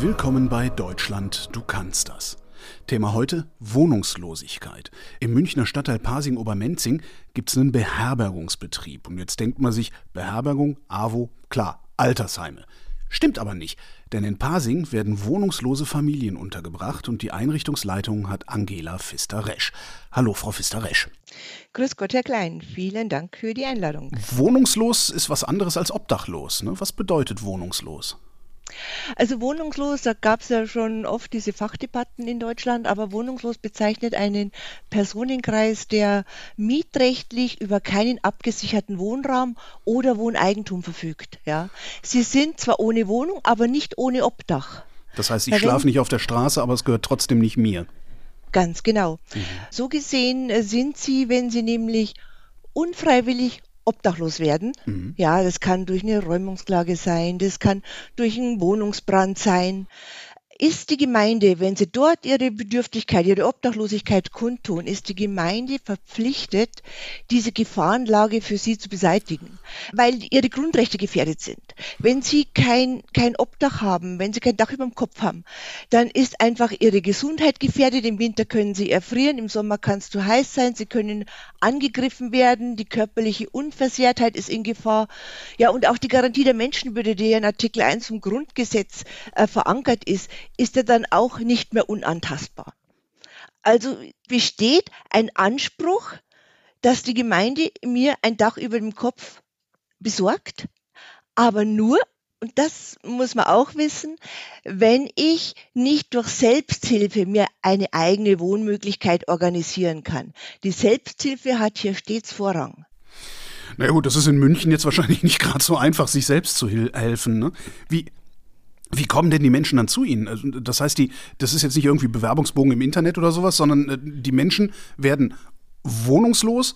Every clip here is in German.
Willkommen bei Deutschland, du kannst das. Thema heute Wohnungslosigkeit. Im Münchner Stadtteil Pasing-Obermenzing gibt es einen Beherbergungsbetrieb. Und jetzt denkt man sich, Beherbergung, AWO, klar, Altersheime. Stimmt aber nicht, denn in Pasing werden wohnungslose Familien untergebracht und die Einrichtungsleitung hat Angela Pfister-Resch. Hallo, Frau Pfister-Resch. Grüß Gott, Herr Klein. Vielen Dank für die Einladung. Wohnungslos ist was anderes als obdachlos. Ne? Was bedeutet wohnungslos? Also wohnungslos, da gab es ja schon oft diese Fachdebatten in Deutschland, aber wohnungslos bezeichnet einen Personenkreis, der mietrechtlich über keinen abgesicherten Wohnraum oder Wohneigentum verfügt. Ja. Sie sind zwar ohne Wohnung, aber nicht ohne Obdach. Das heißt, ich schlafe nicht auf der Straße, aber es gehört trotzdem nicht mir. Ganz genau. Mhm. So gesehen äh, sind sie, wenn sie nämlich unfreiwillig obdachlos werden. Mhm. Ja, das kann durch eine Räumungsklage sein, das kann durch einen Wohnungsbrand sein ist die Gemeinde, wenn sie dort ihre Bedürftigkeit, ihre Obdachlosigkeit kundtun, ist die Gemeinde verpflichtet, diese Gefahrenlage für sie zu beseitigen, weil ihre Grundrechte gefährdet sind. Wenn sie kein, kein Obdach haben, wenn sie kein Dach über dem Kopf haben, dann ist einfach ihre Gesundheit gefährdet. Im Winter können sie erfrieren, im Sommer kann es zu heiß sein, sie können angegriffen werden, die körperliche Unversehrtheit ist in Gefahr. Ja, und auch die Garantie der Menschenwürde, die in Artikel 1 vom Grundgesetz äh, verankert ist, ist er dann auch nicht mehr unantastbar. Also besteht ein Anspruch, dass die Gemeinde mir ein Dach über dem Kopf besorgt, aber nur, und das muss man auch wissen, wenn ich nicht durch Selbsthilfe mir eine eigene Wohnmöglichkeit organisieren kann. Die Selbsthilfe hat hier stets Vorrang. Na gut, das ist in München jetzt wahrscheinlich nicht gerade so einfach, sich selbst zu helfen. Ne? Wie, wie kommen denn die Menschen dann zu Ihnen? Also, das heißt, die, das ist jetzt nicht irgendwie Bewerbungsbogen im Internet oder sowas, sondern äh, die Menschen werden wohnungslos,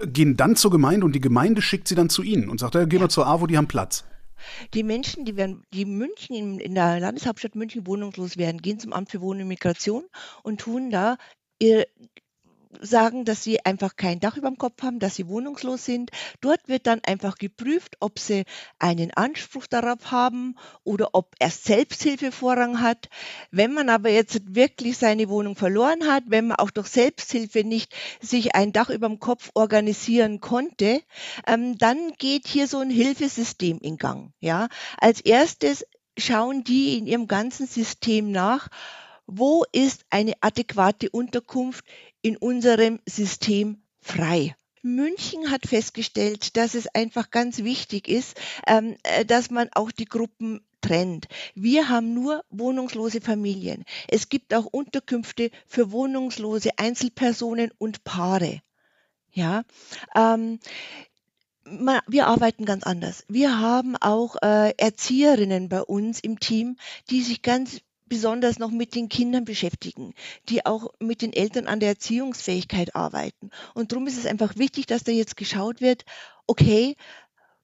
gehen dann zur Gemeinde und die Gemeinde schickt sie dann zu Ihnen und sagt, ja, gehen wir zur AWO, die haben Platz. Die Menschen, die werden, die München in, der Landeshauptstadt München wohnungslos werden, gehen zum Amt für Wohnen und Migration und tun da ihr, sagen, dass sie einfach kein Dach über dem Kopf haben, dass sie wohnungslos sind. Dort wird dann einfach geprüft, ob sie einen Anspruch darauf haben oder ob erst Selbsthilfe Vorrang hat. Wenn man aber jetzt wirklich seine Wohnung verloren hat, wenn man auch durch Selbsthilfe nicht sich ein Dach über dem Kopf organisieren konnte, ähm, dann geht hier so ein Hilfesystem in Gang. Ja, als erstes schauen die in ihrem ganzen System nach, wo ist eine adäquate Unterkunft in unserem System frei. München hat festgestellt, dass es einfach ganz wichtig ist, ähm, äh, dass man auch die Gruppen trennt. Wir haben nur wohnungslose Familien. Es gibt auch Unterkünfte für wohnungslose Einzelpersonen und Paare. Ja, ähm, wir arbeiten ganz anders. Wir haben auch äh, Erzieherinnen bei uns im Team, die sich ganz besonders noch mit den Kindern beschäftigen, die auch mit den Eltern an der Erziehungsfähigkeit arbeiten. Und darum ist es einfach wichtig, dass da jetzt geschaut wird, okay,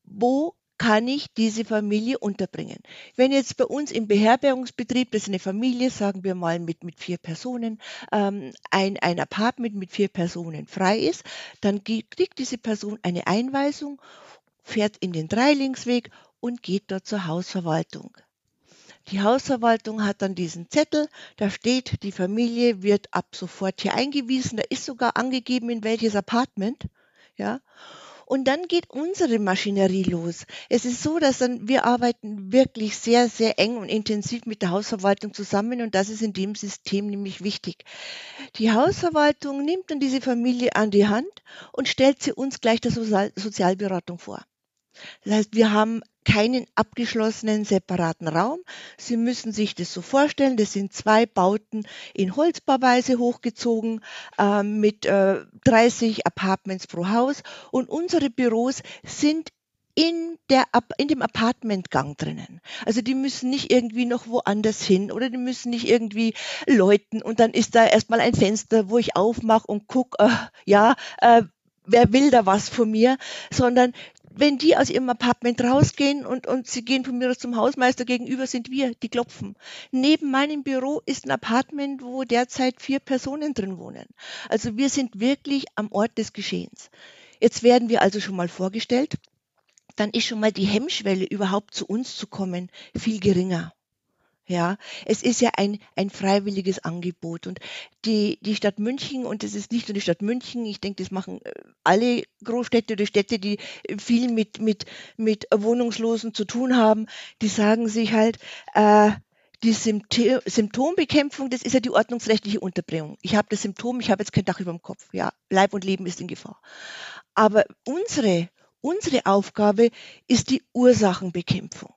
wo kann ich diese Familie unterbringen? Wenn jetzt bei uns im Beherbergungsbetrieb, das ist eine Familie, sagen wir mal mit, mit vier Personen, ähm, ein, ein Apartment mit vier Personen frei ist, dann kriegt diese Person eine Einweisung, fährt in den Dreilingsweg und geht dort zur Hausverwaltung. Die Hausverwaltung hat dann diesen Zettel, da steht, die Familie wird ab sofort hier eingewiesen, da ist sogar angegeben, in welches Apartment, ja. Und dann geht unsere Maschinerie los. Es ist so, dass dann wir arbeiten wirklich sehr, sehr eng und intensiv mit der Hausverwaltung zusammen und das ist in dem System nämlich wichtig. Die Hausverwaltung nimmt dann diese Familie an die Hand und stellt sie uns gleich der Sozialberatung vor. Das heißt, wir haben keinen abgeschlossenen separaten Raum. Sie müssen sich das so vorstellen, das sind zwei Bauten in Holzbauweise hochgezogen äh, mit äh, 30 Apartments pro Haus und unsere Büros sind in, der, in dem Apartmentgang drinnen. Also die müssen nicht irgendwie noch woanders hin oder die müssen nicht irgendwie läuten und dann ist da erstmal ein Fenster, wo ich aufmache und gucke, äh, ja, äh, wer will da was von mir, sondern wenn die aus ihrem Apartment rausgehen und, und sie gehen von mir aus zum Hausmeister gegenüber, sind wir, die klopfen. Neben meinem Büro ist ein Apartment, wo derzeit vier Personen drin wohnen. Also wir sind wirklich am Ort des Geschehens. Jetzt werden wir also schon mal vorgestellt. Dann ist schon mal die Hemmschwelle, überhaupt zu uns zu kommen, viel geringer. Ja, es ist ja ein, ein freiwilliges Angebot. Und die, die Stadt München, und es ist nicht nur die Stadt München, ich denke, das machen äh, alle Großstädte oder Städte, die viel mit, mit, mit Wohnungslosen zu tun haben, die sagen sich halt, äh, die Symptombekämpfung, das ist ja die ordnungsrechtliche Unterbringung. Ich habe das Symptom, ich habe jetzt kein Dach über dem Kopf. Ja, Leib und Leben ist in Gefahr. Aber unsere, unsere Aufgabe ist die Ursachenbekämpfung.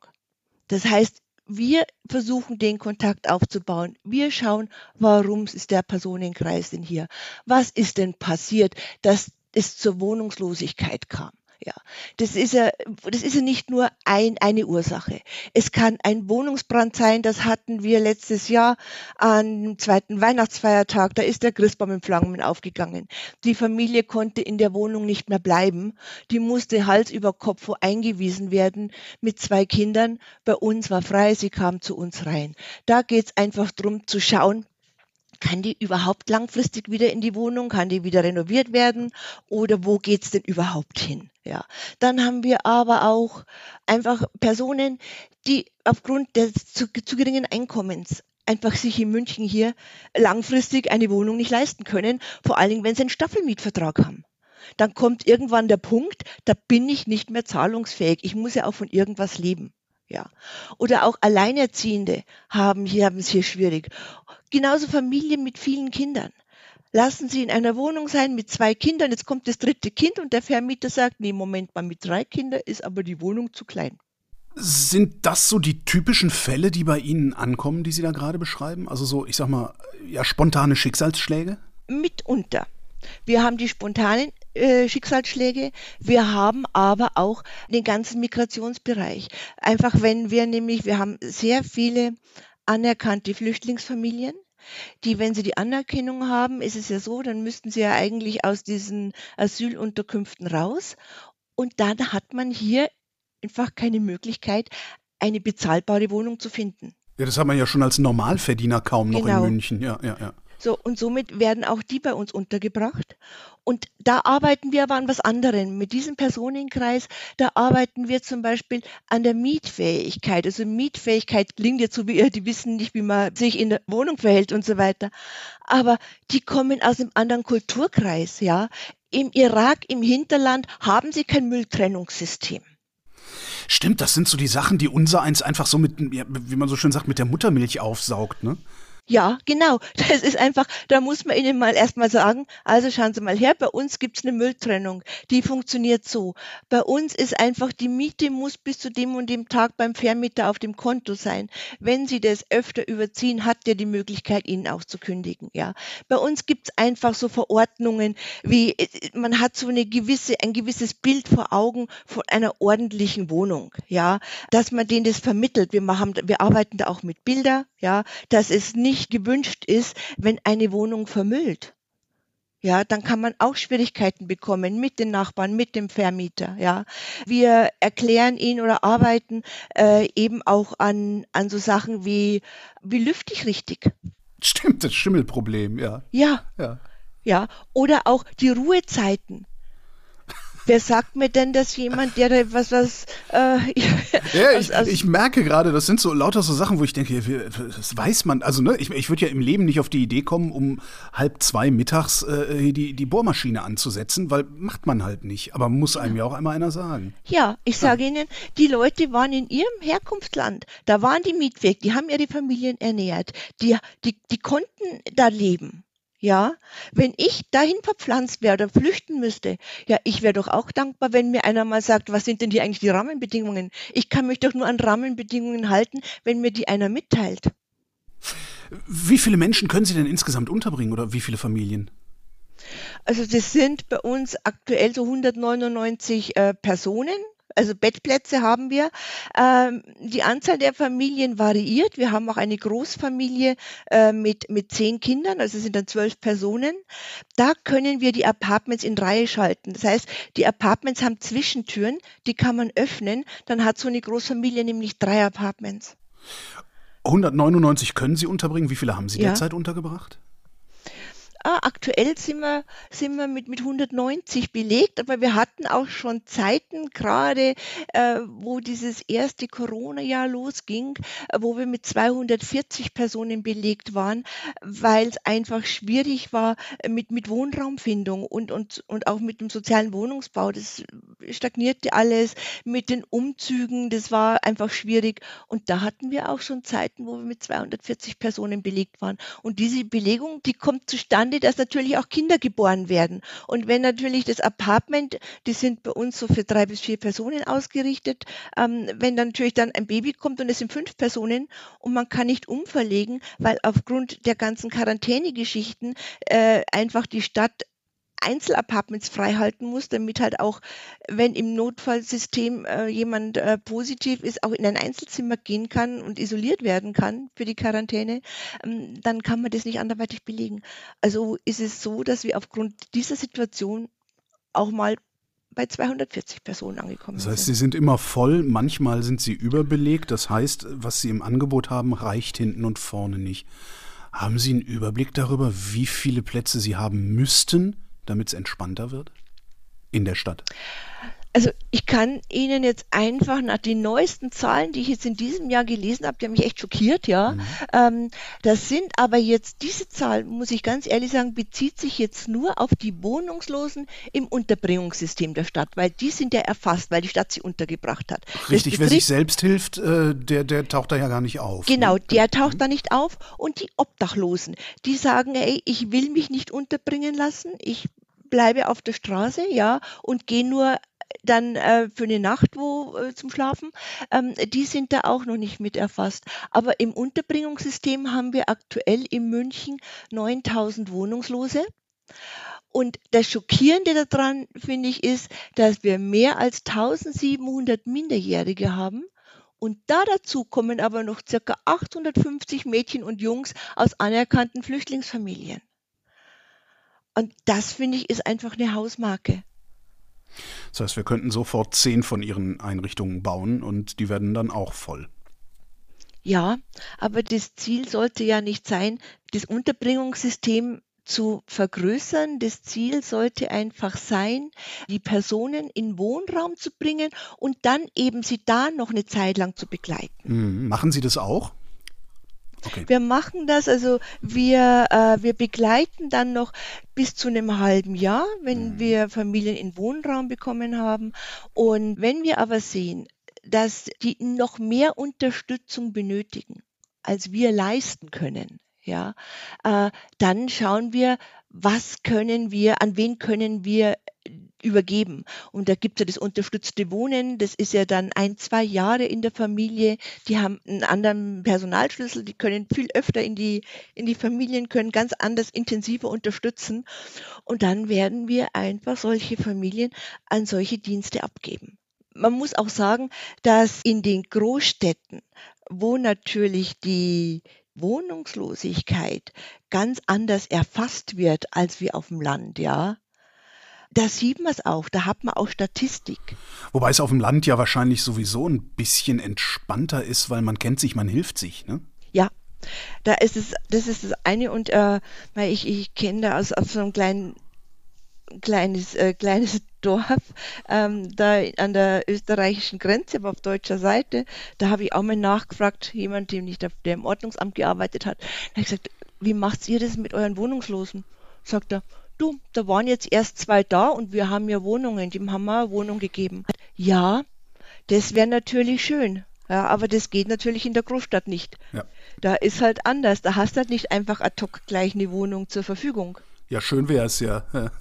Das heißt, wir versuchen den Kontakt aufzubauen. Wir schauen, warum ist der Personenkreis denn hier? Was ist denn passiert, dass es zur Wohnungslosigkeit kam? Ja, das ist ja, das ist ja nicht nur ein, eine Ursache. Es kann ein Wohnungsbrand sein, das hatten wir letztes Jahr am zweiten Weihnachtsfeiertag. Da ist der Christbaum im Flammen aufgegangen. Die Familie konnte in der Wohnung nicht mehr bleiben. Die musste Hals über Kopf eingewiesen werden mit zwei Kindern. Bei uns war frei, sie kam zu uns rein. Da geht es einfach darum zu schauen, kann die überhaupt langfristig wieder in die Wohnung? Kann die wieder renoviert werden? Oder wo geht's denn überhaupt hin? Ja. Dann haben wir aber auch einfach Personen, die aufgrund des zu, zu geringen Einkommens einfach sich in München hier langfristig eine Wohnung nicht leisten können, vor allen Dingen, wenn sie einen Staffelmietvertrag haben. Dann kommt irgendwann der Punkt, da bin ich nicht mehr zahlungsfähig. Ich muss ja auch von irgendwas leben. Ja. Oder auch Alleinerziehende haben hier, haben es hier schwierig. Genauso Familien mit vielen Kindern. Lassen Sie in einer Wohnung sein mit zwei Kindern, jetzt kommt das dritte Kind und der Vermieter sagt, nee, Moment mal, mit drei Kindern ist aber die Wohnung zu klein. Sind das so die typischen Fälle, die bei Ihnen ankommen, die Sie da gerade beschreiben? Also so, ich sag mal, ja, spontane Schicksalsschläge? Mitunter. Wir haben die spontanen äh, Schicksalsschläge. Wir haben aber auch den ganzen Migrationsbereich. Einfach wenn wir nämlich, wir haben sehr viele anerkannte Flüchtlingsfamilien, die, wenn sie die Anerkennung haben, ist es ja so, dann müssten sie ja eigentlich aus diesen Asylunterkünften raus. Und dann hat man hier einfach keine Möglichkeit, eine bezahlbare Wohnung zu finden. Ja, das hat man ja schon als Normalverdiener kaum noch genau. in München. Ja, ja, ja. So, und somit werden auch die bei uns untergebracht. Und da arbeiten wir aber an was anderem. Mit diesem Personenkreis, da arbeiten wir zum Beispiel an der Mietfähigkeit. Also Mietfähigkeit klingt jetzt so wie, die wissen nicht, wie man sich in der Wohnung verhält und so weiter. Aber die kommen aus einem anderen Kulturkreis, ja. Im Irak, im Hinterland haben sie kein Mülltrennungssystem. Stimmt, das sind so die Sachen, die unser eins einfach so mit, wie man so schön sagt, mit der Muttermilch aufsaugt, ne? Ja, genau. Das ist einfach, da muss man ihnen mal erstmal sagen, also schauen Sie mal her, bei uns gibt's eine Mülltrennung, die funktioniert so. Bei uns ist einfach, die Miete muss bis zu dem und dem Tag beim Vermieter auf dem Konto sein. Wenn Sie das öfter überziehen, hat der die Möglichkeit, Ihnen auch zu kündigen. Ja. Bei uns gibt's einfach so Verordnungen, wie man hat so eine gewisse, ein gewisses Bild vor Augen von einer ordentlichen Wohnung, ja, dass man denen das vermittelt. Wir machen, wir arbeiten da auch mit Bilder, ja, dass es nicht nicht gewünscht ist, wenn eine Wohnung vermüllt. Ja, dann kann man auch Schwierigkeiten bekommen mit den Nachbarn, mit dem Vermieter. Ja, wir erklären ihn oder arbeiten äh, eben auch an, an so Sachen wie, wie lüfte ich richtig? Stimmt, das Schimmelproblem, ja. Ja. Ja. Ja, oder auch die Ruhezeiten. Wer sagt mir denn, dass jemand, der da was, was. Äh, ja, ich, also, ich merke gerade, das sind so lauter so Sachen, wo ich denke, das weiß man. Also, ne, ich, ich würde ja im Leben nicht auf die Idee kommen, um halb zwei mittags äh, die, die Bohrmaschine anzusetzen, weil macht man halt nicht. Aber muss einem ja auch einmal einer sagen. Ja, ich sage ja. Ihnen, die Leute waren in ihrem Herkunftsland. Da waren die Mietweg, die haben ihre Familien ernährt. Die, die, die konnten da leben. Ja, wenn ich dahin verpflanzt wäre oder flüchten müsste, ja, ich wäre doch auch dankbar, wenn mir einer mal sagt, was sind denn die eigentlich die Rahmenbedingungen? Ich kann mich doch nur an Rahmenbedingungen halten, wenn mir die einer mitteilt. Wie viele Menschen können Sie denn insgesamt unterbringen oder wie viele Familien? Also das sind bei uns aktuell so 199 äh, Personen also Bettplätze haben wir. Ähm, die Anzahl der Familien variiert. Wir haben auch eine Großfamilie äh, mit, mit zehn Kindern, also sind dann zwölf Personen. Da können wir die Apartments in Reihe schalten. Das heißt, die Apartments haben Zwischentüren, die kann man öffnen. Dann hat so eine Großfamilie nämlich drei Apartments. 199 können Sie unterbringen. Wie viele haben Sie ja. derzeit untergebracht? Ah, aktuell sind wir, sind wir mit, mit 190 belegt, aber wir hatten auch schon Zeiten, gerade äh, wo dieses erste Corona-Jahr losging, äh, wo wir mit 240 Personen belegt waren, weil es einfach schwierig war mit, mit Wohnraumfindung und, und, und auch mit dem sozialen Wohnungsbau. Das stagnierte alles mit den Umzügen, das war einfach schwierig. Und da hatten wir auch schon Zeiten, wo wir mit 240 Personen belegt waren. Und diese Belegung, die kommt zustande, Ende, dass natürlich auch Kinder geboren werden. Und wenn natürlich das Apartment, die sind bei uns so für drei bis vier Personen ausgerichtet, ähm, wenn dann natürlich dann ein Baby kommt und es sind fünf Personen und man kann nicht umverlegen, weil aufgrund der ganzen Quarantänegeschichten äh, einfach die Stadt Einzelapartments freihalten muss, damit halt auch, wenn im Notfallsystem äh, jemand äh, positiv ist, auch in ein Einzelzimmer gehen kann und isoliert werden kann für die Quarantäne, ähm, dann kann man das nicht anderweitig belegen. Also ist es so, dass wir aufgrund dieser Situation auch mal bei 240 Personen angekommen sind. Das heißt, sind. Sie sind immer voll, manchmal sind Sie überbelegt. Das heißt, was Sie im Angebot haben, reicht hinten und vorne nicht. Haben Sie einen Überblick darüber, wie viele Plätze Sie haben müssten, damit es entspannter wird in der Stadt? Also ich kann Ihnen jetzt einfach nach den neuesten Zahlen, die ich jetzt in diesem Jahr gelesen habe, die haben mich echt schockiert, ja. Mhm. Ähm, das sind aber jetzt, diese Zahl, muss ich ganz ehrlich sagen, bezieht sich jetzt nur auf die Wohnungslosen im Unterbringungssystem der Stadt, weil die sind ja erfasst, weil die Stadt sie untergebracht hat. Richtig, wer sich selbst hilft, äh, der, der taucht da ja gar nicht auf. Genau, ne? der taucht mhm. da nicht auf. Und die Obdachlosen, die sagen, ey, ich will mich nicht unterbringen lassen, ich bleibe auf der Straße, ja, und gehe nur dann äh, für eine Nacht wo äh, zum Schlafen, ähm, die sind da auch noch nicht mit erfasst. Aber im Unterbringungssystem haben wir aktuell in München 9000 Wohnungslose. Und das Schockierende daran, finde ich, ist, dass wir mehr als 1700 Minderjährige haben. Und da dazu kommen aber noch circa 850 Mädchen und Jungs aus anerkannten Flüchtlingsfamilien. Und das, finde ich, ist einfach eine Hausmarke. Das heißt, wir könnten sofort zehn von Ihren Einrichtungen bauen und die werden dann auch voll. Ja, aber das Ziel sollte ja nicht sein, das Unterbringungssystem zu vergrößern. Das Ziel sollte einfach sein, die Personen in Wohnraum zu bringen und dann eben sie da noch eine Zeit lang zu begleiten. Mhm. Machen Sie das auch? Okay. Wir machen das, also wir, äh, wir begleiten dann noch bis zu einem halben Jahr, wenn mhm. wir Familien in Wohnraum bekommen haben. Und wenn wir aber sehen, dass die noch mehr Unterstützung benötigen, als wir leisten können, ja, äh, dann schauen wir, was können wir, an wen können wir übergeben. Und da gibt es ja das unterstützte Wohnen, das ist ja dann ein, zwei Jahre in der Familie. Die haben einen anderen Personalschlüssel, die können viel öfter in die, in die Familien, können ganz anders intensiver unterstützen. Und dann werden wir einfach solche Familien an solche Dienste abgeben. Man muss auch sagen, dass in den Großstädten, wo natürlich die, Wohnungslosigkeit ganz anders erfasst wird als wie auf dem Land, ja, da sieht man es auch, da hat man auch Statistik. Wobei es auf dem Land ja wahrscheinlich sowieso ein bisschen entspannter ist, weil man kennt sich, man hilft sich, ne? Ja, da ist es, das ist das eine und äh, weil ich, ich kenne da aus, aus so einem kleinen kleines, äh, kleines Dorf ähm, da an der österreichischen Grenze, aber auf deutscher Seite. Da habe ich auch mal nachgefragt, jemand, dem nicht, der im Ordnungsamt gearbeitet hat. Da habe ich gesagt, wie macht ihr das mit euren Wohnungslosen? Sagt er, du, da waren jetzt erst zwei da und wir haben ja Wohnungen, dem haben wir eine Wohnung gegeben. Ja, das wäre natürlich schön. Ja, aber das geht natürlich in der Großstadt nicht. Ja. Da ist halt anders. Da hast du halt nicht einfach ad hoc gleich eine Wohnung zur Verfügung. Ja, schön wäre es ja.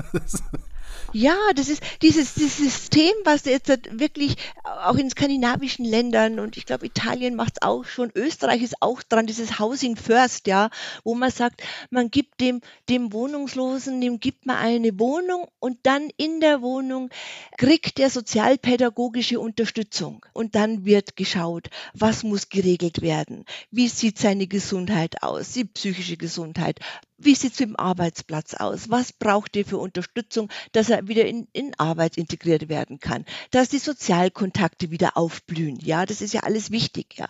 Ja, das ist dieses, dieses System, was jetzt wirklich auch in skandinavischen Ländern und ich glaube Italien macht es auch schon, Österreich ist auch dran, dieses Housing First, ja, wo man sagt, man gibt dem, dem Wohnungslosen, dem gibt man eine Wohnung und dann in der Wohnung kriegt er sozialpädagogische Unterstützung. Und dann wird geschaut, was muss geregelt werden, wie sieht seine Gesundheit aus, die psychische Gesundheit, wie sieht es im Arbeitsplatz aus? Was braucht ihr für Unterstützung, dass er wieder in, in Arbeit integriert werden kann? Dass die Sozialkontakte wieder aufblühen. Ja, das ist ja alles wichtig. Ja,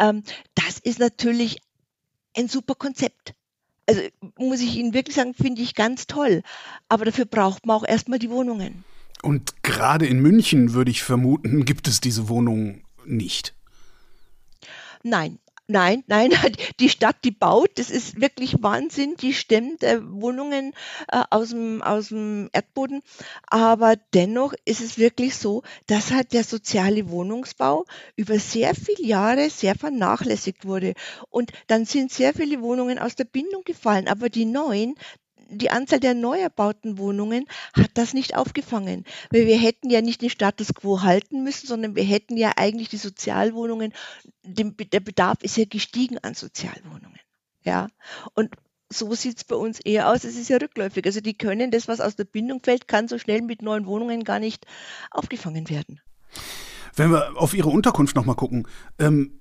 ähm, das ist natürlich ein super Konzept. Also muss ich Ihnen wirklich sagen, finde ich ganz toll. Aber dafür braucht man auch erstmal die Wohnungen. Und gerade in München würde ich vermuten, gibt es diese Wohnungen nicht. Nein, Nein, nein, die Stadt, die baut, das ist wirklich Wahnsinn, die stemmt äh, Wohnungen äh, aus, dem, aus dem Erdboden. Aber dennoch ist es wirklich so, dass halt der soziale Wohnungsbau über sehr viele Jahre sehr vernachlässigt wurde. Und dann sind sehr viele Wohnungen aus der Bindung gefallen. Aber die neuen, die Anzahl der neu erbauten Wohnungen hat das nicht aufgefangen. Weil wir hätten ja nicht den Status quo halten müssen, sondern wir hätten ja eigentlich die Sozialwohnungen, der Bedarf ist ja gestiegen an Sozialwohnungen. Ja, und so sieht es bei uns eher aus. Es ist ja rückläufig. Also die können das, was aus der Bindung fällt, kann so schnell mit neuen Wohnungen gar nicht aufgefangen werden. Wenn wir auf Ihre Unterkunft nochmal gucken, ähm,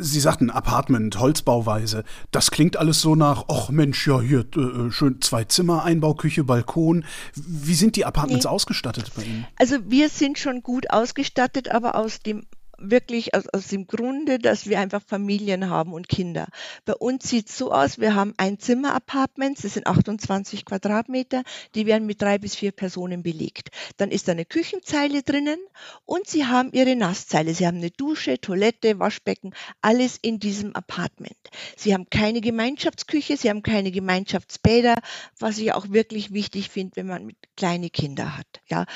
Sie sagten Apartment, Holzbauweise. Das klingt alles so nach, ach Mensch, ja, hier äh, äh, schön zwei Zimmer, Einbauküche, Balkon. Wie sind die Apartments nee. ausgestattet bei Ihnen? Also wir sind schon gut ausgestattet, aber aus dem wirklich aus, aus dem Grunde, dass wir einfach Familien haben und Kinder. Bei uns sieht es so aus, wir haben ein Zimmer-Apartments, das sind 28 Quadratmeter, die werden mit drei bis vier Personen belegt. Dann ist da eine Küchenzeile drinnen und sie haben ihre Nasszeile. Sie haben eine Dusche, Toilette, Waschbecken, alles in diesem Apartment. Sie haben keine Gemeinschaftsküche, sie haben keine Gemeinschaftsbäder, was ich auch wirklich wichtig finde, wenn man kleine Kinder hat. Ja,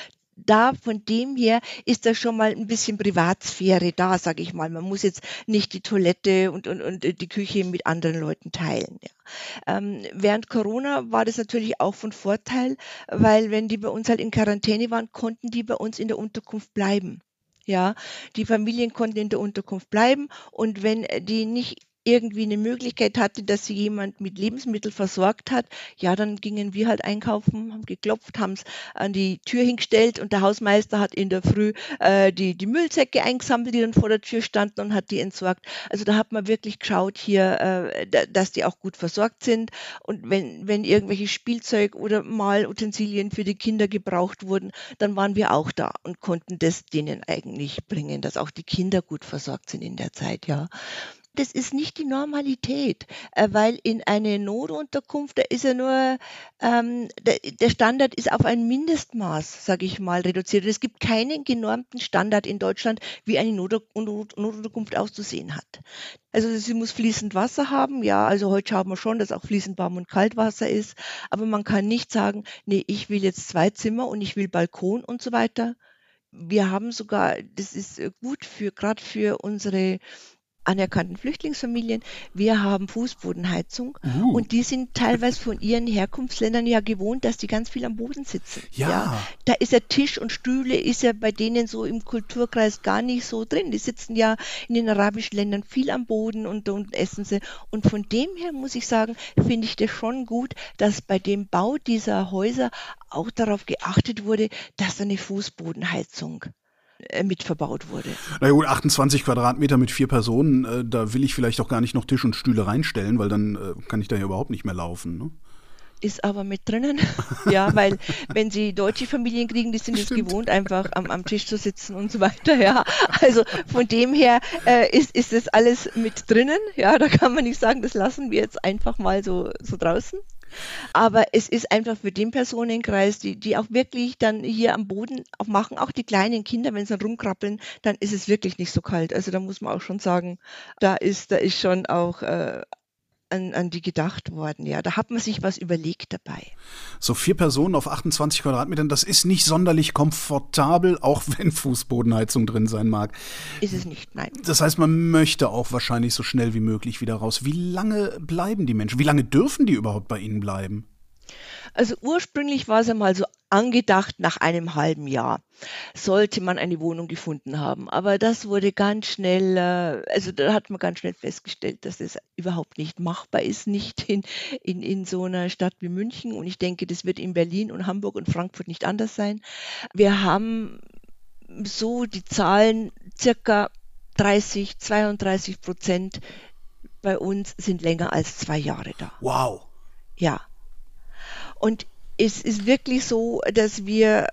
da von dem her ist da schon mal ein bisschen Privatsphäre da, sage ich mal. Man muss jetzt nicht die Toilette und, und, und die Küche mit anderen Leuten teilen. Ja. Ähm, während Corona war das natürlich auch von Vorteil, weil wenn die bei uns halt in Quarantäne waren, konnten die bei uns in der Unterkunft bleiben. Ja, die Familien konnten in der Unterkunft bleiben und wenn die nicht irgendwie eine Möglichkeit hatte, dass sie jemand mit Lebensmitteln versorgt hat, ja, dann gingen wir halt einkaufen, haben geklopft, haben es an die Tür hingestellt und der Hausmeister hat in der Früh äh, die, die Müllsäcke eingesammelt, die dann vor der Tür standen und hat die entsorgt. Also da hat man wirklich geschaut hier, äh, dass die auch gut versorgt sind und wenn, wenn irgendwelche Spielzeug oder Malutensilien für die Kinder gebraucht wurden, dann waren wir auch da und konnten das denen eigentlich bringen, dass auch die Kinder gut versorgt sind in der Zeit, ja das ist nicht die Normalität, äh, weil in eine Notunterkunft, da ist ja nur, ähm, der, Standard ist auf ein Mindestmaß, sage ich mal, reduziert. Es gibt keinen genormten Standard in Deutschland, wie eine Not Not Notunterkunft auszusehen hat. Also sie muss fließend Wasser haben, ja, also heute schauen wir schon, dass auch fließend Warm- und Kaltwasser ist, aber man kann nicht sagen, nee, ich will jetzt zwei Zimmer und ich will Balkon und so weiter. Wir haben sogar, das ist äh, gut für, gerade für unsere anerkannten Flüchtlingsfamilien. Wir haben Fußbodenheizung uh. und die sind teilweise von ihren Herkunftsländern ja gewohnt, dass die ganz viel am Boden sitzen. Ja. ja. Da ist ja Tisch und Stühle ist ja bei denen so im Kulturkreis gar nicht so drin. Die sitzen ja in den arabischen Ländern viel am Boden und, und essen sie. Und von dem her muss ich sagen, finde ich das schon gut, dass bei dem Bau dieser Häuser auch darauf geachtet wurde, dass eine Fußbodenheizung äh, mit verbaut wurde. Na gut, 28 Quadratmeter mit vier Personen, äh, da will ich vielleicht auch gar nicht noch Tisch und Stühle reinstellen, weil dann äh, kann ich da ja überhaupt nicht mehr laufen. Ne? Ist aber mit drinnen, ja, weil wenn sie deutsche Familien kriegen, die sind es gewohnt, einfach am, am, Tisch zu sitzen und so weiter, ja. Also von dem her äh, ist, ist das alles mit drinnen, ja, da kann man nicht sagen, das lassen wir jetzt einfach mal so, so draußen. Aber es ist einfach für den Personenkreis, die, die auch wirklich dann hier am Boden auch machen, auch die kleinen Kinder, wenn sie dann rumkrabbeln, dann ist es wirklich nicht so kalt. Also da muss man auch schon sagen, da ist, da ist schon auch äh, an, an, die gedacht worden. Ja, da hat man sich was überlegt dabei. So vier Personen auf 28 Quadratmetern, das ist nicht sonderlich komfortabel, auch wenn Fußbodenheizung drin sein mag. Ist es nicht, nein. Das heißt, man möchte auch wahrscheinlich so schnell wie möglich wieder raus. Wie lange bleiben die Menschen? Wie lange dürfen die überhaupt bei Ihnen bleiben? Also ursprünglich war es einmal so angedacht, nach einem halben Jahr sollte man eine Wohnung gefunden haben. Aber das wurde ganz schnell, äh, also da hat man ganz schnell festgestellt, dass es überhaupt nicht machbar ist, nicht in, in, in so einer Stadt wie München. Und ich denke, das wird in Berlin und Hamburg und Frankfurt nicht anders sein. Wir haben so die Zahlen circa 30, 32 Prozent bei uns sind länger als zwei Jahre da. Wow. Ja. Und es ist wirklich so, dass wir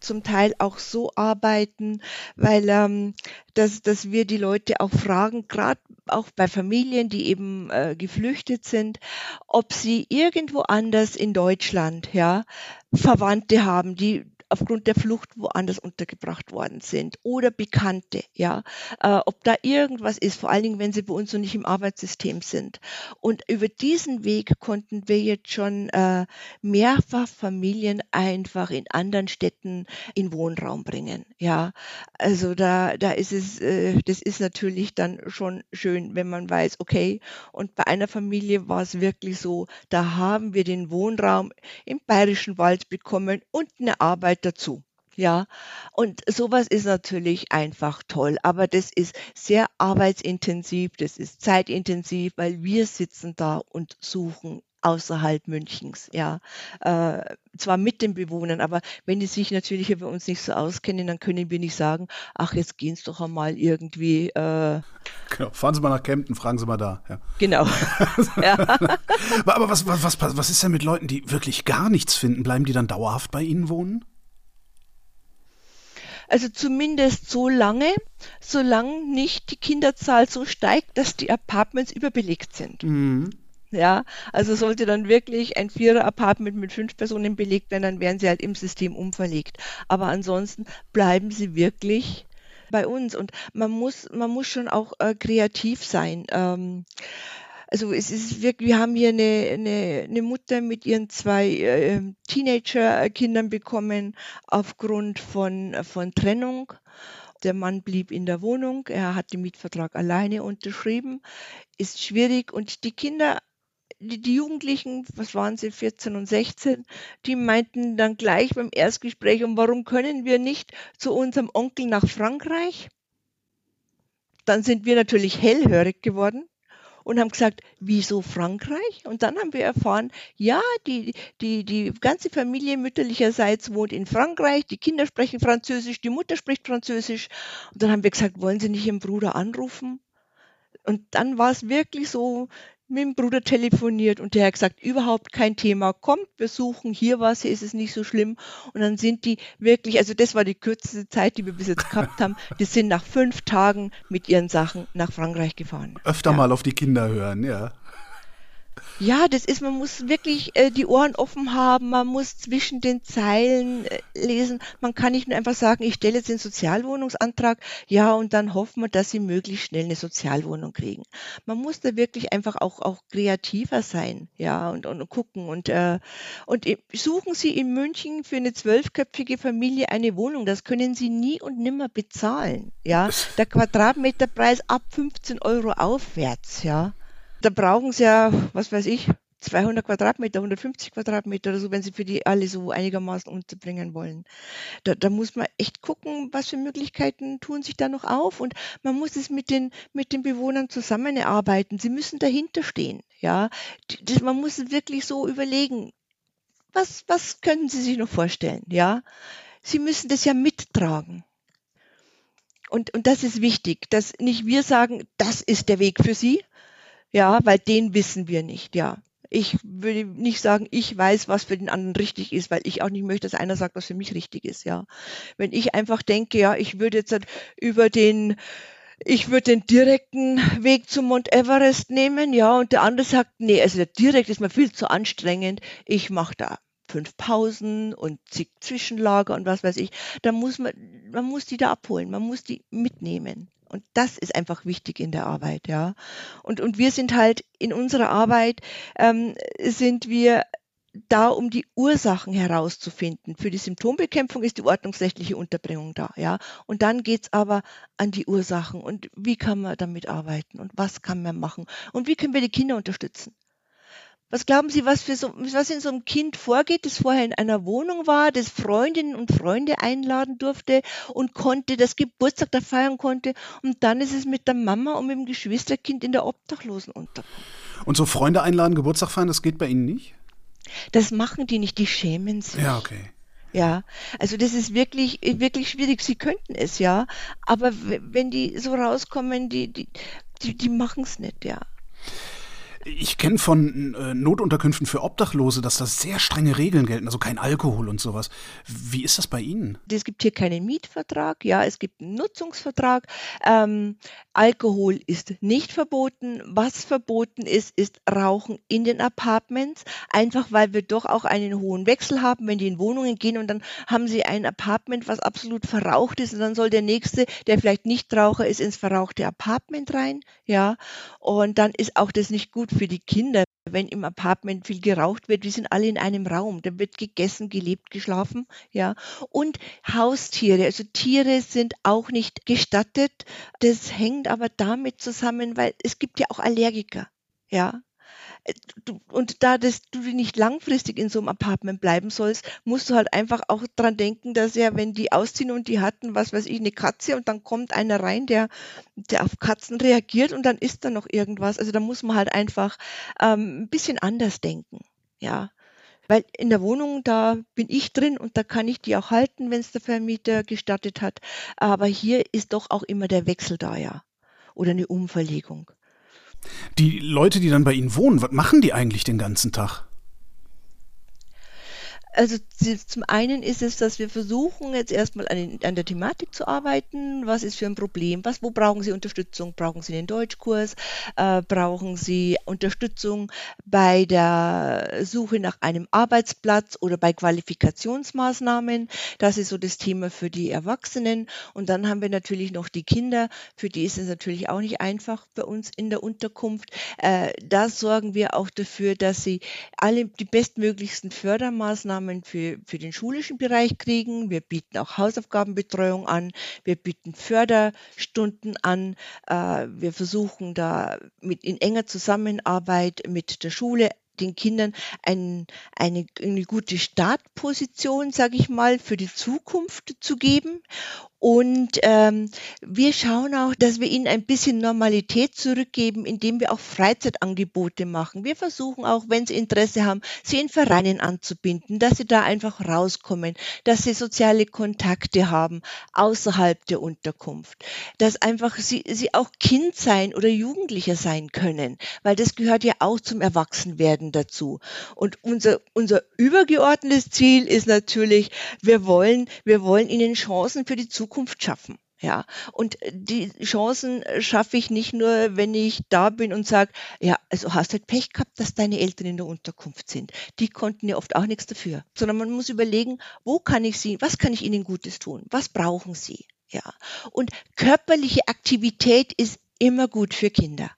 zum Teil auch so arbeiten, weil ähm, dass, dass wir die Leute auch fragen, gerade auch bei Familien, die eben äh, geflüchtet sind, ob sie irgendwo anders in Deutschland ja Verwandte haben, die aufgrund der Flucht woanders untergebracht worden sind oder Bekannte, ja, äh, ob da irgendwas ist, vor allen Dingen, wenn sie bei uns noch nicht im Arbeitssystem sind. Und über diesen Weg konnten wir jetzt schon äh, mehrfach Familien einfach in anderen Städten in Wohnraum bringen, ja. Also da, da ist es, äh, das ist natürlich dann schon schön, wenn man weiß, okay, und bei einer Familie war es wirklich so, da haben wir den Wohnraum im Bayerischen Wald bekommen und eine Arbeit Arbeit dazu. Ja, und sowas ist natürlich einfach toll, aber das ist sehr arbeitsintensiv, das ist zeitintensiv, weil wir sitzen da und suchen außerhalb Münchens, ja. Äh, zwar mit den Bewohnern, aber wenn die sich natürlich über uns nicht so auskennen, dann können wir nicht sagen, ach, jetzt gehen Sie doch einmal irgendwie. Äh, genau, fahren Sie mal nach Kempten, fragen Sie mal da. Ja. Genau. ja. Aber was, was, was, was ist denn mit Leuten, die wirklich gar nichts finden? Bleiben die dann dauerhaft bei Ihnen wohnen? Also zumindest so lange, solange nicht die Kinderzahl so steigt, dass die Apartments überbelegt sind. Mhm. Ja, also sollte dann wirklich ein Vierer-Apartment mit fünf Personen belegt werden, dann werden sie halt im System umverlegt. Aber ansonsten bleiben sie wirklich bei uns. Und man muss, man muss schon auch äh, kreativ sein. Ähm, also es ist wirklich, wir haben hier eine, eine, eine Mutter mit ihren zwei äh, Teenager-Kindern bekommen aufgrund von, von Trennung. Der Mann blieb in der Wohnung, er hat den Mietvertrag alleine unterschrieben, ist schwierig und die Kinder die, die, Jugendlichen, was waren sie, 14 und 16, die meinten dann gleich beim Erstgespräch, und warum können wir nicht zu unserem Onkel nach Frankreich? Dann sind wir natürlich hellhörig geworden und haben gesagt, wieso Frankreich? Und dann haben wir erfahren, ja, die, die, die ganze Familie mütterlicherseits wohnt in Frankreich, die Kinder sprechen Französisch, die Mutter spricht Französisch. Und dann haben wir gesagt, wollen Sie nicht Ihren Bruder anrufen? Und dann war es wirklich so, mit dem Bruder telefoniert und der hat gesagt, überhaupt kein Thema, kommt, wir suchen hier was, hier ist es nicht so schlimm. Und dann sind die wirklich, also das war die kürzeste Zeit, die wir bis jetzt gehabt haben, die sind nach fünf Tagen mit ihren Sachen nach Frankreich gefahren. Öfter ja. mal auf die Kinder hören, ja. Ja, das ist, man muss wirklich äh, die Ohren offen haben, man muss zwischen den Zeilen äh, lesen. Man kann nicht nur einfach sagen, ich stelle jetzt den Sozialwohnungsantrag, ja, und dann hoffen wir, dass sie möglichst schnell eine Sozialwohnung kriegen. Man muss da wirklich einfach auch, auch kreativer sein, ja, und, und gucken. Und, äh, und suchen Sie in München für eine zwölfköpfige Familie eine Wohnung. Das können Sie nie und nimmer bezahlen, ja. Der Quadratmeterpreis ab 15 Euro aufwärts, ja. Da brauchen sie ja, was weiß ich, 200 Quadratmeter, 150 Quadratmeter oder so, wenn sie für die alle so einigermaßen unterbringen wollen. Da, da muss man echt gucken, was für Möglichkeiten tun sich da noch auf und man muss es mit den, mit den Bewohnern zusammenarbeiten. Sie müssen dahinter stehen, ja. Das, man muss es wirklich so überlegen, was, was können Sie sich noch vorstellen, ja. Sie müssen das ja mittragen. Und, und das ist wichtig, dass nicht wir sagen, das ist der Weg für Sie, ja, weil den wissen wir nicht, ja. Ich würde nicht sagen, ich weiß, was für den anderen richtig ist, weil ich auch nicht möchte, dass einer sagt, was für mich richtig ist, ja. Wenn ich einfach denke, ja, ich würde jetzt über den, ich würde den direkten Weg zum Mount Everest nehmen, ja, und der andere sagt, nee, also der direkt ist mir viel zu anstrengend, ich mache da fünf Pausen und zig Zwischenlager und was weiß ich. Da muss man, man muss die da abholen, man muss die mitnehmen. Und das ist einfach wichtig in der Arbeit, ja. Und, und wir sind halt in unserer Arbeit, ähm, sind wir da, um die Ursachen herauszufinden. Für die Symptombekämpfung ist die ordnungsrechtliche Unterbringung da, ja. Und dann geht's aber an die Ursachen und wie kann man damit arbeiten und was kann man machen und wie können wir die Kinder unterstützen. Was glauben Sie, was, für so, was in so einem Kind vorgeht, das vorher in einer Wohnung war, das Freundinnen und Freunde einladen durfte und konnte, das Geburtstag da feiern konnte und dann ist es mit der Mama und mit dem Geschwisterkind in der Obdachlosen Obdachlosenunterkunft. Und so Freunde einladen, Geburtstag feiern, das geht bei Ihnen nicht? Das machen die nicht, die schämen sich. Ja, okay. Ja, also das ist wirklich, wirklich schwierig. Sie könnten es ja, aber wenn die so rauskommen, die, die, die, die machen es nicht, ja. Ich kenne von äh, Notunterkünften für Obdachlose, dass da sehr strenge Regeln gelten, also kein Alkohol und sowas. Wie ist das bei Ihnen? Es gibt hier keinen Mietvertrag, ja, es gibt einen Nutzungsvertrag. Ähm, Alkohol ist nicht verboten. Was verboten ist, ist Rauchen in den Apartments, einfach weil wir doch auch einen hohen Wechsel haben, wenn die in Wohnungen gehen und dann haben sie ein Apartment, was absolut verraucht ist und dann soll der nächste, der vielleicht nicht Raucher ist, ins verrauchte Apartment rein, ja. Und dann ist auch das nicht gut für die Kinder, wenn im Apartment viel geraucht wird. Wir sind alle in einem Raum. Da wird gegessen, gelebt, geschlafen, ja. Und Haustiere, also Tiere sind auch nicht gestattet. Das hängt aber damit zusammen, weil es gibt ja auch Allergiker, ja. Äh, und da das, du nicht langfristig in so einem Apartment bleiben sollst, musst du halt einfach auch dran denken, dass ja, wenn die ausziehen und die hatten, was weiß ich, eine Katze und dann kommt einer rein, der, der auf Katzen reagiert und dann ist da noch irgendwas. Also da muss man halt einfach ähm, ein bisschen anders denken. Ja. Weil in der Wohnung, da bin ich drin und da kann ich die auch halten, wenn es der Vermieter gestattet hat. Aber hier ist doch auch immer der Wechsel da, ja. Oder eine Umverlegung. Die Leute, die dann bei Ihnen wohnen, was machen die eigentlich den ganzen Tag? Also zum einen ist es, dass wir versuchen, jetzt erstmal an, an, der Thematik zu arbeiten. Was ist für ein Problem? Was, wo brauchen Sie Unterstützung? Brauchen Sie einen Deutschkurs? Äh, brauchen Sie Unterstützung bei der Suche nach einem Arbeitsplatz oder bei Qualifikationsmaßnahmen? Das ist so das Thema für die Erwachsenen. Und dann haben wir natürlich noch die Kinder. Für die ist es natürlich auch nicht einfach bei uns in der Unterkunft. Äh, da sorgen wir auch dafür, dass sie alle die bestmöglichsten Fördermaßnahmen Maßnahmen für, für den schulischen Bereich kriegen. Wir bieten auch Hausaufgabenbetreuung an. Wir bieten Förderstunden an. Äh, wir versuchen da mit in enger Zusammenarbeit mit der Schule den Kindern ein, eine, eine gute Startposition, sage ich mal, für die Zukunft zu geben und ähm, wir schauen auch, dass wir ihnen ein bisschen Normalität zurückgeben, indem wir auch Freizeitangebote machen. Wir versuchen auch, wenn sie Interesse haben, sie in Vereinen anzubinden, dass sie da einfach rauskommen, dass sie soziale Kontakte haben außerhalb der Unterkunft, dass einfach sie, sie auch Kind sein oder Jugendlicher sein können, weil das gehört ja auch zum Erwachsenwerden dazu. Und unser, unser übergeordnetes Ziel ist natürlich, wir wollen, wir wollen ihnen Chancen für die Zukunft Zukunft schaffen. Ja, und die Chancen schaffe ich nicht nur, wenn ich da bin und sage, ja, also hast halt Pech gehabt, dass deine Eltern in der Unterkunft sind. Die konnten ja oft auch nichts dafür. Sondern man muss überlegen, wo kann ich sie, was kann ich ihnen Gutes tun? Was brauchen sie? Ja. Und körperliche Aktivität ist immer gut für Kinder.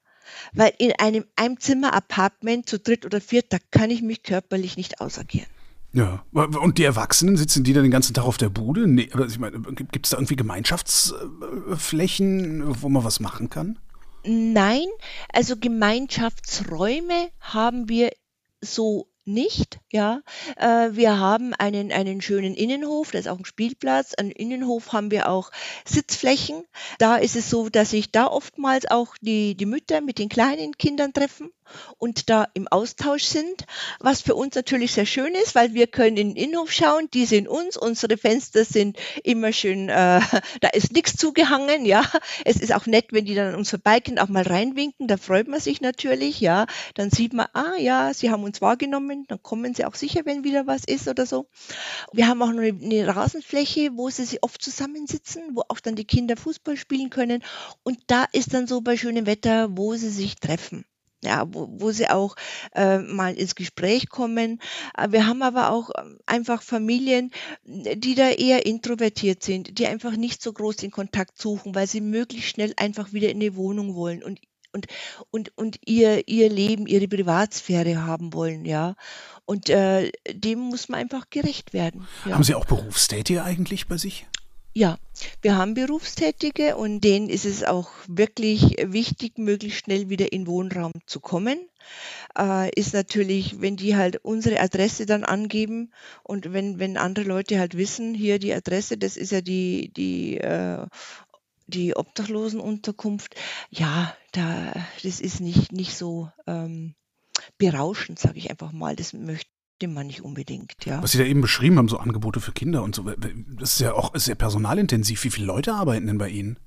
Weil in einem Einzimmer-Apartment zu dritt oder viert, da kann ich mich körperlich nicht ausagieren. Ja, und die Erwachsenen, sitzen die dann den ganzen Tag auf der Bude? Nee, ich meine, gibt es da irgendwie Gemeinschaftsflächen, wo man was machen kann? Nein, also Gemeinschaftsräume haben wir so nicht, ja. Äh, wir haben einen, einen schönen Innenhof, da ist auch ein Spielplatz. An Innenhof haben wir auch Sitzflächen. Da ist es so, dass sich da oftmals auch die, die Mütter mit den kleinen Kindern treffen und da im Austausch sind, was für uns natürlich sehr schön ist, weil wir können in den Innenhof schauen, die sehen uns, unsere Fenster sind immer schön, äh, da ist nichts zugehangen, ja. Es ist auch nett, wenn die dann an uns vorbeigehen, auch mal reinwinken, da freut man sich natürlich, ja. Dann sieht man, ah ja, sie haben uns wahrgenommen, dann kommen sie auch sicher, wenn wieder was ist oder so. Wir haben auch noch eine, eine Rasenfläche, wo sie sich oft zusammensitzen, wo auch dann die Kinder Fußball spielen können und da ist dann so bei schönem Wetter, wo sie sich treffen ja, wo, wo sie auch äh, mal ins Gespräch kommen. Äh, wir haben aber auch ähm, einfach Familien, die da eher introvertiert sind, die einfach nicht so groß den Kontakt suchen, weil sie möglichst schnell einfach wieder in eine Wohnung wollen und und, und, und ihr, ihr Leben, ihre Privatsphäre haben wollen, ja. Und äh, dem muss man einfach gerecht werden. Ja. Haben Sie auch Berufstätige eigentlich bei sich? Ja, wir haben Berufstätige und denen ist es auch wirklich wichtig, möglichst schnell wieder in Wohnraum zu kommen. Äh, ist natürlich, wenn die halt unsere Adresse dann angeben und wenn, wenn andere Leute halt wissen, hier die Adresse, das ist ja die, die, äh, die Obdachlosenunterkunft, ja, da, das ist nicht, nicht so ähm, berauschend, sage ich einfach mal. Das möchte dem man nicht unbedingt, ja. Was Sie da eben beschrieben haben, so Angebote für Kinder und so, das ist ja auch sehr personalintensiv. Wie viele Leute arbeiten denn bei Ihnen?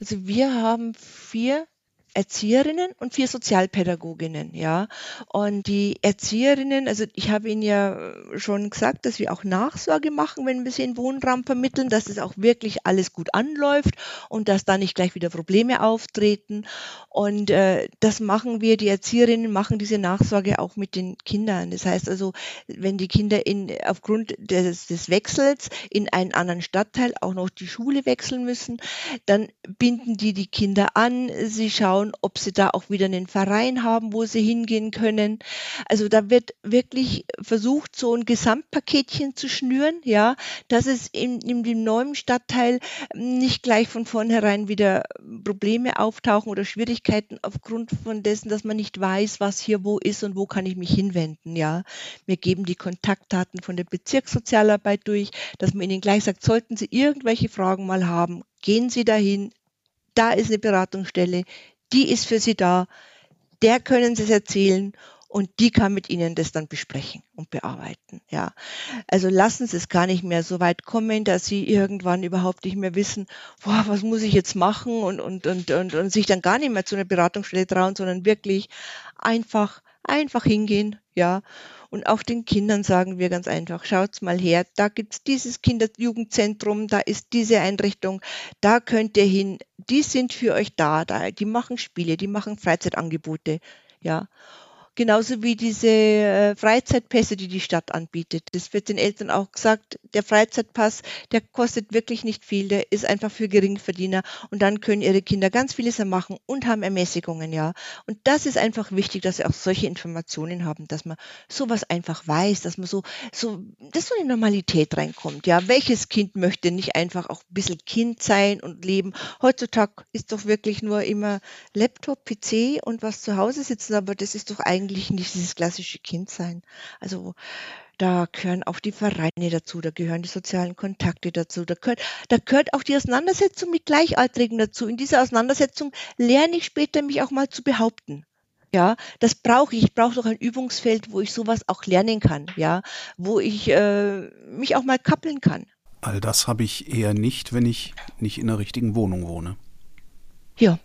Also wir haben vier, Erzieherinnen und vier Sozialpädagoginnen, ja. Und die Erzieherinnen, also ich habe Ihnen ja schon gesagt, dass wir auch Nachsorge machen, wenn wir sie in Wohnraum vermitteln, dass es auch wirklich alles gut anläuft und dass da nicht gleich wieder Probleme auftreten. Und äh, das machen wir, die Erzieherinnen machen diese Nachsorge auch mit den Kindern. Das heißt also, wenn die Kinder in, aufgrund des, des Wechsels in einen anderen Stadtteil auch noch die Schule wechseln müssen, dann binden die die Kinder an, sie schauen, schauen, ob sie da auch wieder einen Verein haben, wo sie hingehen können. Also da wird wirklich versucht, so ein Gesamtpaketchen zu schnüren, ja, dass es in, in dem neuen Stadtteil nicht gleich von vornherein wieder Probleme auftauchen oder Schwierigkeiten aufgrund von dessen, dass man nicht weiß, was hier wo ist und wo kann ich mich hinwenden, ja. Wir geben die Kontaktdaten von der Bezirkssozialarbeit durch, dass man ihnen gleich sagt, sollten Sie irgendwelche Fragen mal haben, gehen Sie dahin, da ist eine Beratungsstelle, die ist für Sie da, der können Sie es erzählen und die kann mit Ihnen das dann besprechen und bearbeiten. Ja, also lassen Sie es gar nicht mehr so weit kommen, dass Sie irgendwann überhaupt nicht mehr wissen, boah, was muss ich jetzt machen und, und, und, und, und sich dann gar nicht mehr zu einer Beratungsstelle trauen, sondern wirklich einfach, einfach hingehen, ja, und auch den Kindern sagen wir ganz einfach, schaut's mal her, da gibt's dieses Kinderjugendzentrum, da ist diese Einrichtung, da könnt ihr hin, die sind für euch da, da die machen Spiele, die machen Freizeitangebote, ja. Genauso wie diese äh, Freizeitpässe, die die Stadt anbietet. Das wird den Eltern auch gesagt. Der Freizeitpass, der kostet wirklich nicht viel. Der ist einfach für Geringverdiener. Und dann können ihre Kinder ganz vieles machen und haben Ermäßigungen, ja. Und das ist einfach wichtig, dass sie auch solche Informationen haben, dass man sowas einfach weiß, dass man so, so, dass so eine Normalität reinkommt, ja. Welches Kind möchte nicht einfach auch ein bisschen Kind sein und leben? Heutzutage ist doch wirklich nur immer Laptop, PC und was zu Hause sitzen, aber das ist doch eigentlich eigentlich nicht dieses klassische Kindsein. Also da gehören auch die Vereine dazu, da gehören die sozialen Kontakte dazu, da gehört, da gehört auch die Auseinandersetzung mit Gleichaltrigen dazu. In dieser Auseinandersetzung lerne ich später, mich auch mal zu behaupten. Ja, das brauche ich. Ich brauche doch ein Übungsfeld, wo ich sowas auch lernen kann, ja, wo ich äh, mich auch mal kappeln kann. All das habe ich eher nicht, wenn ich nicht in der richtigen Wohnung wohne. Ja,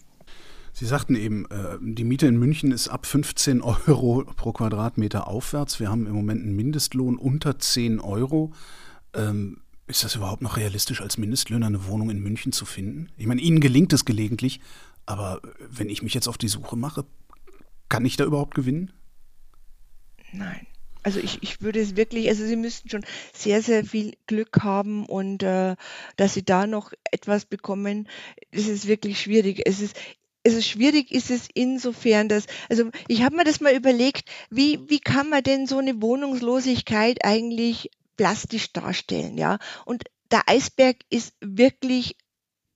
Sie sagten eben, äh, die Miete in München ist ab 15 Euro pro Quadratmeter aufwärts. Wir haben im Moment einen Mindestlohn unter 10 Euro. Ähm, ist das überhaupt noch realistisch, als Mindestlöhner eine Wohnung in München zu finden? Ich meine, Ihnen gelingt es gelegentlich, aber wenn ich mich jetzt auf die Suche mache, kann ich da überhaupt gewinnen? Nein. Also ich, ich würde es wirklich, also Sie müssten schon sehr, sehr viel Glück haben und äh, dass Sie da noch etwas bekommen, das ist wirklich schwierig. Es ist, also schwierig ist es insofern, dass, also ich habe mir das mal überlegt, wie, wie kann man denn so eine Wohnungslosigkeit eigentlich plastisch darstellen, ja? Und der Eisberg ist wirklich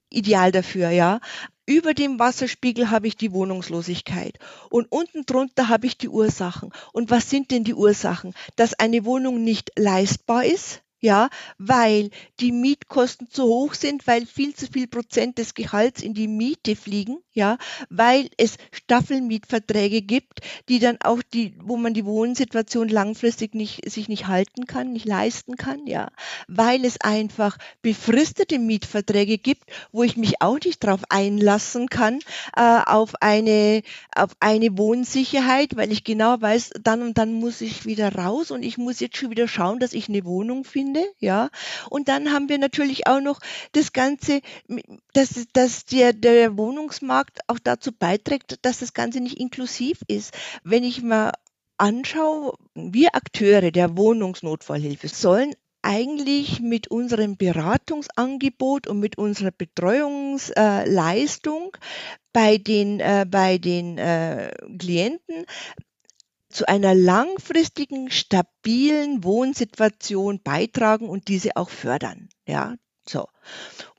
ideal dafür, ja. Über dem Wasserspiegel habe ich die Wohnungslosigkeit und unten drunter habe ich die Ursachen. Und was sind denn die Ursachen? Dass eine Wohnung nicht leistbar ist, ja, weil die Mietkosten zu hoch sind, weil viel zu viel Prozent des Gehalts in die Miete fliegen, ja, weil es Staffelmietverträge gibt, die dann auch die, wo man die Wohnsituation langfristig nicht, sich nicht halten kann, nicht leisten kann, ja, weil es einfach befristete Mietverträge gibt, wo ich mich auch nicht darauf einlassen kann, äh, auf eine, auf eine Wohnsicherheit, weil ich genau weiß, dann und dann muss ich wieder raus und ich muss jetzt schon wieder schauen, dass ich eine Wohnung finde finde, ja. Und dann haben wir natürlich auch noch das Ganze, dass, dass der, der Wohnungsmarkt auch dazu beiträgt, dass das Ganze nicht inklusiv ist. Wenn ich mal anschaue, wir Akteure der Wohnungsnotfallhilfe sollen eigentlich mit unserem Beratungsangebot und mit unserer Betreuungsleistung bei den, äh, bei den äh, Klienten zu einer langfristigen, stabilen Wohnsituation beitragen und diese auch fördern. Ja, so.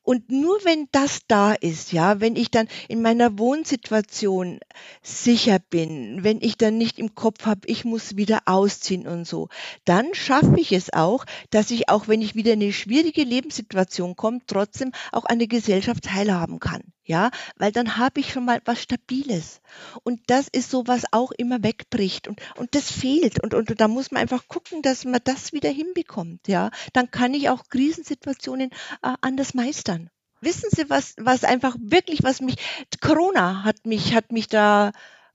Und nur wenn das da ist, ja, wenn ich dann in meiner Wohnsituation sicher bin, wenn ich dann nicht im Kopf habe, ich muss wieder ausziehen und so, dann schaffe ich es auch, dass ich auch, wenn ich wieder in eine schwierige Lebenssituation komme, trotzdem auch an der Gesellschaft teilhaben kann. Ja, weil dann habe ich schon mal was Stabiles. Und das ist so, was auch immer wegbricht. Und, und das fehlt. Und, und da muss man einfach gucken, dass man das wieder hinbekommt. Ja, dann kann ich auch Krisensituationen äh, anders meistern. wissen Sie, was, was einfach wirklich, was mich, Corona hat mich, hat mich da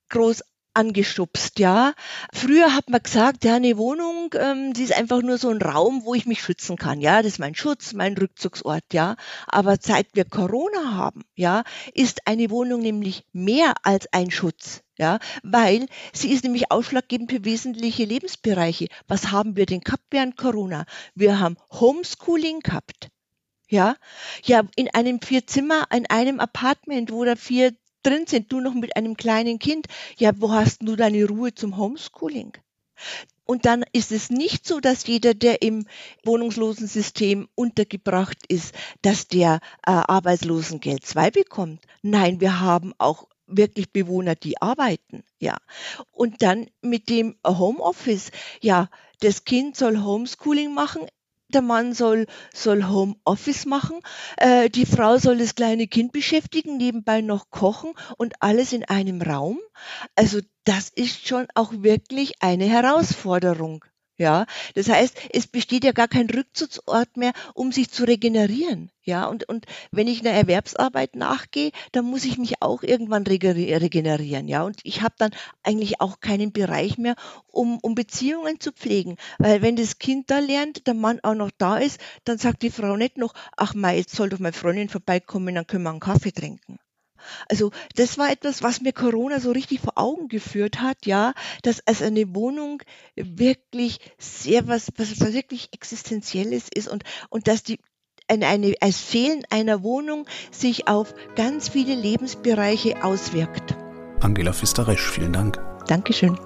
groß angeschubst, ja. Früher hat man gesagt, ja, eine Wohnung, ähm, die ist einfach nur so ein Raum, wo ich mich schützen kann, ja. Das ist mein Schutz, mein Rückzugsort, ja. Aber seit wir Corona haben, ja, ist eine Wohnung nämlich mehr als ein Schutz, ja, weil sie ist nämlich ausschlaggebend für wesentliche Lebensbereiche. Was haben wir denn gehabt während Corona? Wir haben Homeschooling gehabt. Ja, ja, in einem Vierzimmer, in einem Apartment, wo da vier drin sind, du noch mit einem kleinen Kind, ja, wo hast du deine Ruhe zum Homeschooling? Und dann ist es nicht so, dass jeder, der im Wohnungslosensystem untergebracht ist, dass der äh, Arbeitslosengeld 2 bekommt. Nein, wir haben auch wirklich Bewohner, die arbeiten, ja. Und dann mit dem Homeoffice, ja, das Kind soll Homeschooling machen, der Mann soll, soll Homeoffice machen, äh, die Frau soll das kleine Kind beschäftigen, nebenbei noch kochen und alles in einem Raum. Also das ist schon auch wirklich eine Herausforderung. Ja, das heißt, es besteht ja gar kein Rückzugsort mehr, um sich zu regenerieren. Ja, und, und wenn ich einer Erwerbsarbeit nachgehe, dann muss ich mich auch irgendwann regenerieren. Ja, und ich habe dann eigentlich auch keinen Bereich mehr, um, um Beziehungen zu pflegen. Weil wenn das Kind da lernt, der Mann auch noch da ist, dann sagt die Frau nicht noch, ach mal, jetzt soll doch meine Freundin vorbeikommen, dann können wir einen Kaffee trinken. Also das war etwas, was mir Corona so richtig vor Augen geführt hat, ja, dass als eine Wohnung wirklich sehr was, was, was wirklich Existenzielles ist und, und dass die eine, eine, als Fehlen einer Wohnung sich auf ganz viele Lebensbereiche auswirkt. Angela Fisteresch, vielen Dank. Dankeschön.